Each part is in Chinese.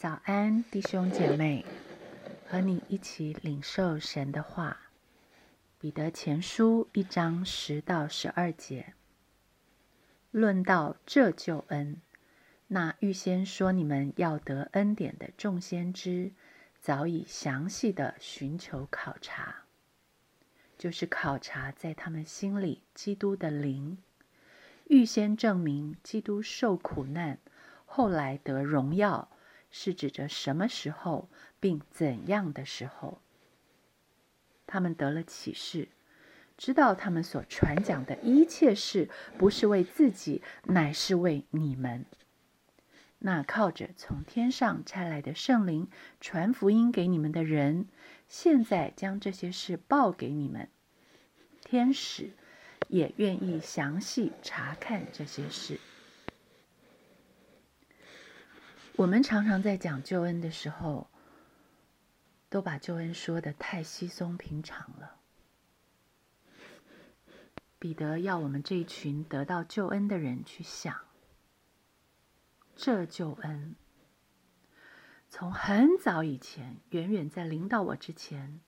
早安，弟兄姐妹，和你一起领受神的话。彼得前书一章十到十二节，论到这救恩，那预先说你们要得恩典的众先知，早已详细的寻求考察，就是考察在他们心里基督的灵，预先证明基督受苦难，后来得荣耀，是指着什么时候，并怎样的时候。他们得了启示，知道他们所传讲的一切事，不是为自己，乃是为你们。那靠着从天上差来的圣灵传福音给你们的人，现在将这些事报给你们。天使也愿意详细查看这些事。我们常常在讲救恩的时候。都把救恩说的太稀松平常了。彼得要我们这一群得到救恩的人去想，这救恩从很早以前，远远在临到我之前，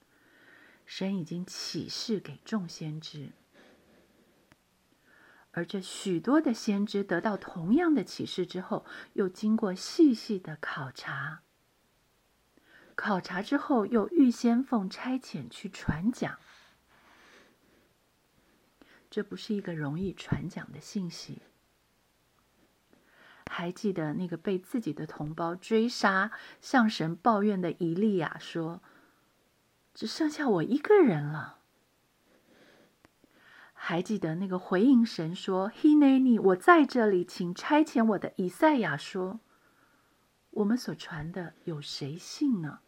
神已经启示给众先知，而这许多的先知得到同样的启示之后，又经过细细的考察。考察之后，又预先奉差遣去传讲，这不是一个容易传讲的信息。还记得那个被自己的同胞追杀、向神抱怨的以利亚说：“只剩下我一个人了。”还记得那个回应神说：“He n a n 我在这里，请差遣我的以赛亚说。”我们所传的有谁信呢？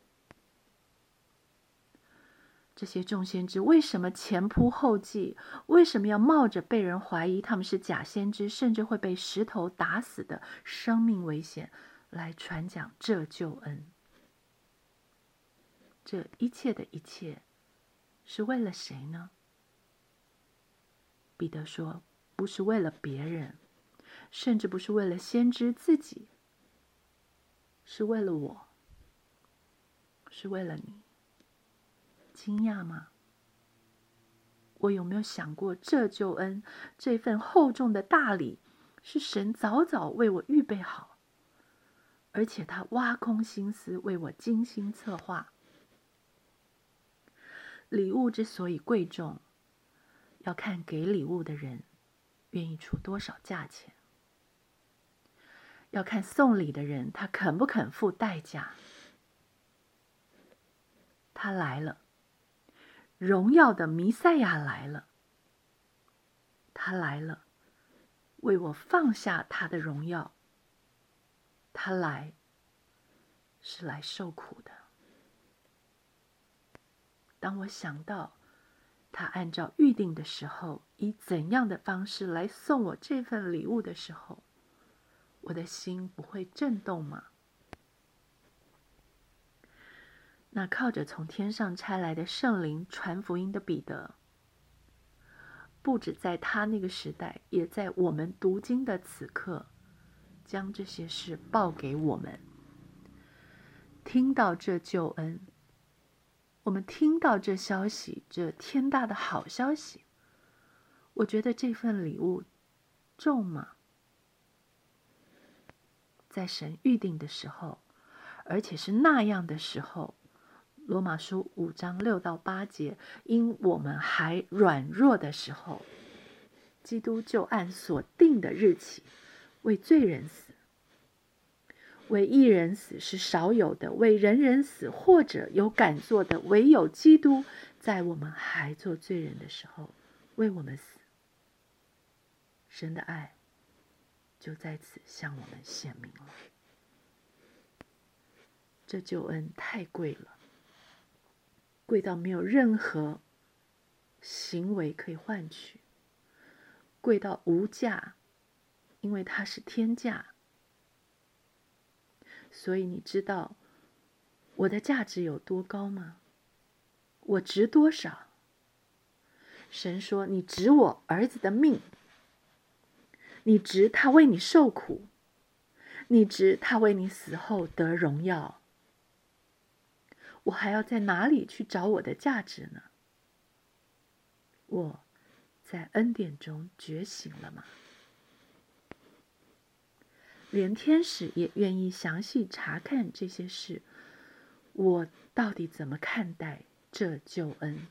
这些众先知为什么前仆后继？为什么要冒着被人怀疑他们是假先知，甚至会被石头打死的生命危险来传讲这救恩？这一切的一切是为了谁呢？彼得说：“不是为了别人，甚至不是为了先知自己。”是为了我，是为了你，惊讶吗？我有没有想过，这救恩这份厚重的大礼，是神早早为我预备好，而且他挖空心思为我精心策划。礼物之所以贵重，要看给礼物的人愿意出多少价钱。要看送礼的人，他肯不肯付代价。他来了，荣耀的弥赛亚来了。他来了，为我放下他的荣耀。他来，是来受苦的。当我想到他按照预定的时候，以怎样的方式来送我这份礼物的时候，我的心不会震动吗？那靠着从天上差来的圣灵传福音的彼得，不止在他那个时代，也在我们读经的此刻，将这些事报给我们。听到这救恩，我们听到这消息，这天大的好消息，我觉得这份礼物重吗？在神预定的时候，而且是那样的时候，《罗马书》五章六到八节，因我们还软弱的时候，基督就按所定的日期为罪人死，为一人死是少有的，为人人死或者有敢做的，唯有基督在我们还做罪人的时候为我们死。神的爱。就在此向我们显明了，这救恩太贵了，贵到没有任何行为可以换取，贵到无价，因为它是天价。所以你知道我的价值有多高吗？我值多少？神说：“你值我儿子的命。”你值他为你受苦，你值他为你死后得荣耀，我还要在哪里去找我的价值呢？我在恩典中觉醒了吗？连天使也愿意详细查看这些事，我到底怎么看待这救恩？